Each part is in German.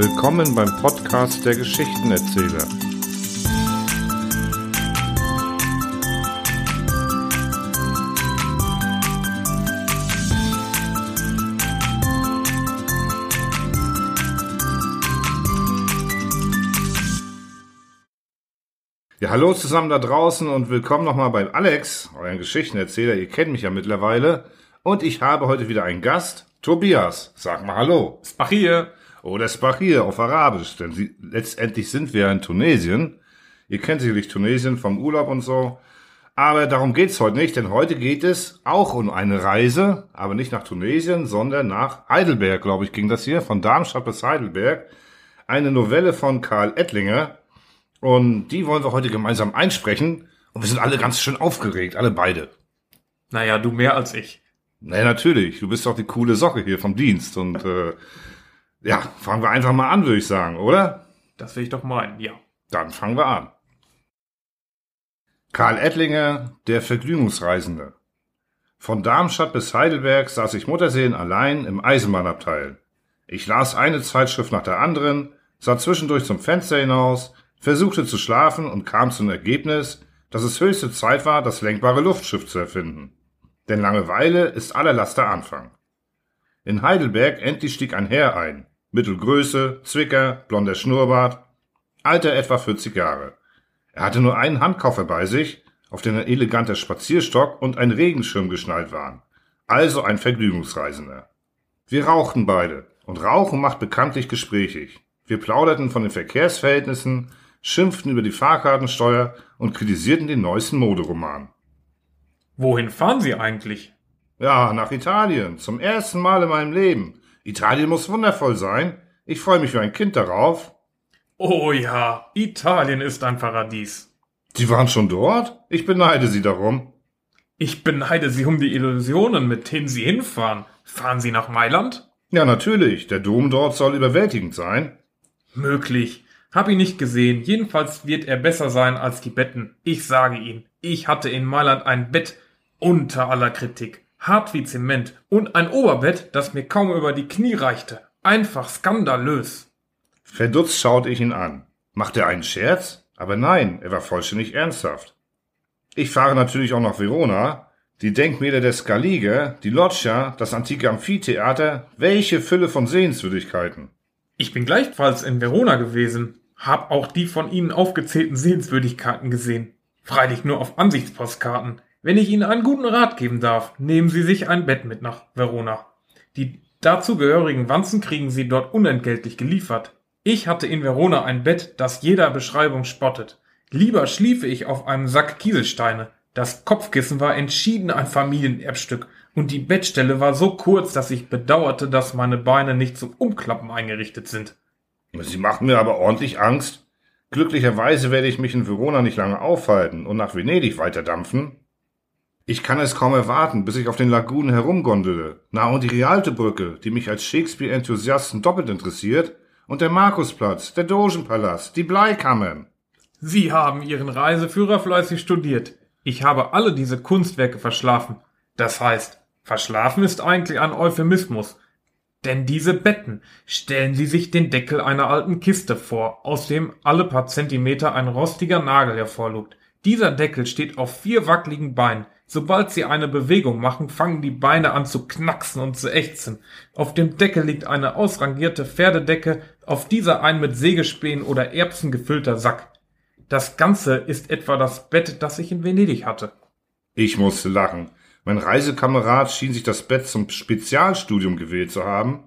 Willkommen beim Podcast der Geschichtenerzähler. Ja, hallo zusammen da draußen und willkommen nochmal bei Alex, euren Geschichtenerzähler. Ihr kennt mich ja mittlerweile. Und ich habe heute wieder einen Gast, Tobias. Sag mal Hallo. Spachir. Oder Spachir auf Arabisch, denn sie, letztendlich sind wir in Tunesien. Ihr kennt sicherlich Tunesien vom Urlaub und so. Aber darum geht's heute nicht, denn heute geht es auch um eine Reise, aber nicht nach Tunesien, sondern nach Heidelberg, glaube ich, ging das hier, von Darmstadt bis Heidelberg. Eine Novelle von Karl Ettlinger. Und die wollen wir heute gemeinsam einsprechen. Und wir sind alle ganz schön aufgeregt, alle beide. Naja, du mehr als ich. Naja, natürlich. Du bist doch die coole Socke hier vom Dienst. Und äh, ja, fangen wir einfach mal an, würde ich sagen, oder? Das will ich doch meinen, ja. Dann fangen wir an. Karl Ettlinger, der Vergnügungsreisende. Von Darmstadt bis Heidelberg saß ich Mutterseen allein im Eisenbahnabteil. Ich las eine Zeitschrift nach der anderen, sah zwischendurch zum Fenster hinaus, versuchte zu schlafen und kam zum Ergebnis, dass es höchste Zeit war, das lenkbare Luftschiff zu erfinden. Denn Langeweile ist aller Laster Anfang. In Heidelberg endlich stieg ein Herr ein. Mittelgröße, Zwicker, blonder Schnurrbart, Alter etwa 40 Jahre. Er hatte nur einen Handkoffer bei sich, auf den ein eleganter Spazierstock und ein Regenschirm geschnallt waren. Also ein Vergnügungsreisender. Wir rauchten beide, und Rauchen macht bekanntlich gesprächig. Wir plauderten von den Verkehrsverhältnissen, schimpften über die Fahrkartensteuer und kritisierten den neuesten Moderoman. Wohin fahren Sie eigentlich? Ja, nach Italien. Zum ersten Mal in meinem Leben. Italien muss wundervoll sein. Ich freue mich wie ein Kind darauf. Oh ja, Italien ist ein Paradies. Sie waren schon dort? Ich beneide Sie darum. Ich beneide Sie um die Illusionen, mit denen Sie hinfahren. Fahren Sie nach Mailand? Ja, natürlich. Der Dom dort soll überwältigend sein. Möglich. Hab ihn nicht gesehen. Jedenfalls wird er besser sein als die Betten. Ich sage Ihnen, ich hatte in Mailand ein Bett unter aller Kritik. Hart wie Zement und ein Oberbett, das mir kaum über die Knie reichte. Einfach skandalös. Verdutzt schaute ich ihn an. Macht er einen Scherz? Aber nein, er war vollständig ernsthaft. Ich fahre natürlich auch nach Verona. Die Denkmäler der Scaliger, die Loggia, das antike Amphitheater, welche Fülle von Sehenswürdigkeiten. Ich bin gleichfalls in Verona gewesen, hab auch die von Ihnen aufgezählten Sehenswürdigkeiten gesehen. Freilich nur auf Ansichtspostkarten. Wenn ich Ihnen einen guten Rat geben darf, nehmen Sie sich ein Bett mit nach Verona. Die dazugehörigen Wanzen kriegen Sie dort unentgeltlich geliefert. Ich hatte in Verona ein Bett, das jeder Beschreibung spottet. Lieber schliefe ich auf einem Sack Kieselsteine. Das Kopfkissen war entschieden ein Familienerbstück und die Bettstelle war so kurz, dass ich bedauerte, dass meine Beine nicht zum Umklappen eingerichtet sind. Sie machen mir aber ordentlich Angst. Glücklicherweise werde ich mich in Verona nicht lange aufhalten und nach Venedig weiterdampfen. Ich kann es kaum erwarten, bis ich auf den Lagunen herumgondele. Na und die Rialtebrücke, die mich als Shakespeare-Enthusiasten doppelt interessiert, und der Markusplatz, der Dogenpalast, die Bleikammern. Sie haben Ihren Reiseführer fleißig studiert. Ich habe alle diese Kunstwerke verschlafen. Das heißt, verschlafen ist eigentlich ein Euphemismus. Denn diese Betten, stellen Sie sich den Deckel einer alten Kiste vor, aus dem alle paar Zentimeter ein rostiger Nagel hervorlugt. Dieser Deckel steht auf vier wackeligen Beinen. Sobald Sie eine Bewegung machen, fangen die Beine an zu knacksen und zu ächzen. Auf dem Deckel liegt eine ausrangierte Pferdedecke, auf dieser ein mit Sägespänen oder Erbsen gefüllter Sack. Das Ganze ist etwa das Bett, das ich in Venedig hatte. Ich musste lachen. Mein Reisekamerad schien sich das Bett zum Spezialstudium gewählt zu haben.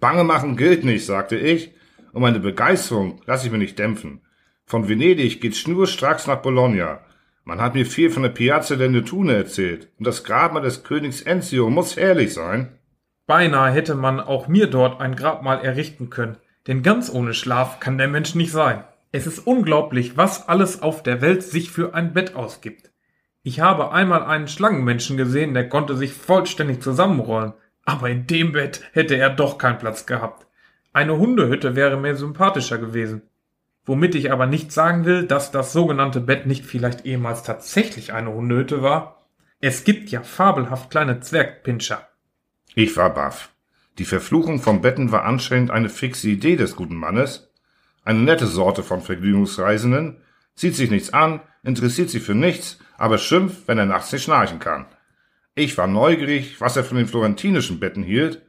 Bange machen gilt nicht, sagte ich, und meine Begeisterung lasse ich mir nicht dämpfen. Von Venedig geht's schnurstracks nach Bologna. Man hat mir viel von der Piazza der Netune erzählt, und das Grabmal des Königs Enzio muss herrlich sein. Beinahe hätte man auch mir dort ein Grabmal errichten können, denn ganz ohne Schlaf kann der Mensch nicht sein. Es ist unglaublich, was alles auf der Welt sich für ein Bett ausgibt. Ich habe einmal einen Schlangenmenschen gesehen, der konnte sich vollständig zusammenrollen, aber in dem Bett hätte er doch keinen Platz gehabt. Eine Hundehütte wäre mir sympathischer gewesen. Womit ich aber nicht sagen will, dass das sogenannte Bett nicht vielleicht ehemals tatsächlich eine Hundehütte war. Es gibt ja fabelhaft kleine Zwergpinscher. Ich war baff. Die Verfluchung vom Betten war anscheinend eine fixe Idee des guten Mannes. Eine nette Sorte von Vergnügungsreisenden, sieht sich nichts an, interessiert sich für nichts, aber schimpft, wenn er nachts nicht schnarchen kann. Ich war neugierig, was er von den florentinischen Betten hielt.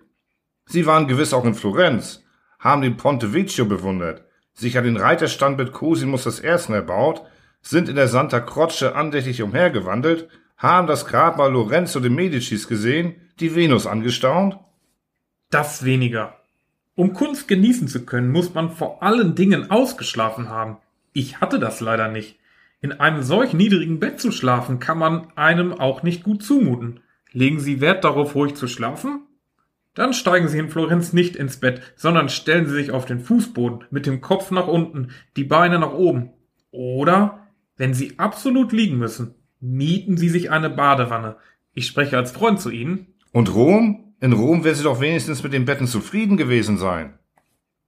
Sie waren gewiss auch in Florenz, haben den Ponte Vecchio bewundert, sich an den Reiterstand mit Cosimus I. erbaut, sind in der Santa Croce andächtig umhergewandelt, haben das Grabmal Lorenzo de Medicis gesehen, die Venus angestaunt? Das weniger. Um Kunst genießen zu können, muss man vor allen Dingen ausgeschlafen haben. Ich hatte das leider nicht. In einem solch niedrigen Bett zu schlafen, kann man einem auch nicht gut zumuten. Legen Sie Wert darauf, ruhig zu schlafen? Dann steigen Sie in Florenz nicht ins Bett, sondern stellen Sie sich auf den Fußboden mit dem Kopf nach unten, die Beine nach oben. Oder, wenn Sie absolut liegen müssen, mieten Sie sich eine Badewanne. Ich spreche als Freund zu Ihnen. Und Rom? In Rom werden Sie doch wenigstens mit den Betten zufrieden gewesen sein.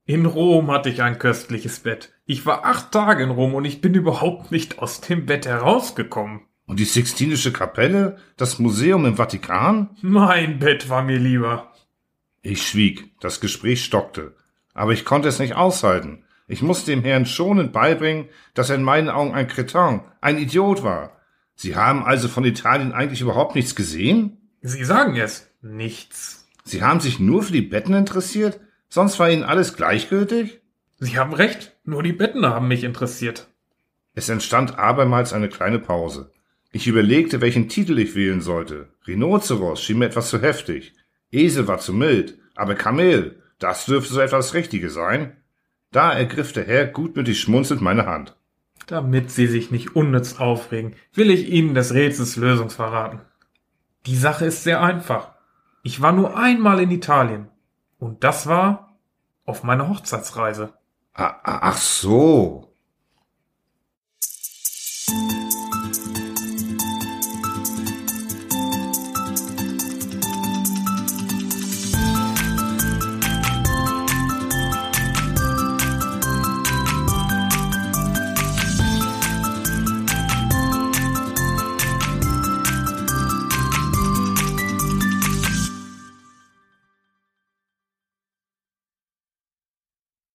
In Rom hatte ich ein köstliches Bett. Ich war acht Tage in Rom und ich bin überhaupt nicht aus dem Bett herausgekommen. Und die Sixtinische Kapelle? Das Museum im Vatikan? Mein Bett war mir lieber. Ich schwieg, das Gespräch stockte. Aber ich konnte es nicht aushalten. Ich musste dem Herrn schonend beibringen, dass er in meinen Augen ein Cretin, ein Idiot war. Sie haben also von Italien eigentlich überhaupt nichts gesehen? Sie sagen es. Nichts. Sie haben sich nur für die Betten interessiert? Sonst war Ihnen alles gleichgültig? Sie haben recht, nur die Betten haben mich interessiert. Es entstand abermals eine kleine Pause. Ich überlegte, welchen Titel ich wählen sollte. Rhinoceros schien mir etwas zu heftig. Esel war zu mild, aber Kamel, das dürfte so etwas Richtiges sein. Da ergriff der Herr gutmütig schmunzelnd meine Hand. Damit Sie sich nicht unnütz aufregen, will ich Ihnen des Rätsels Lösung verraten. Die Sache ist sehr einfach. Ich war nur einmal in Italien. Und das war auf meiner Hochzeitsreise. Ach so.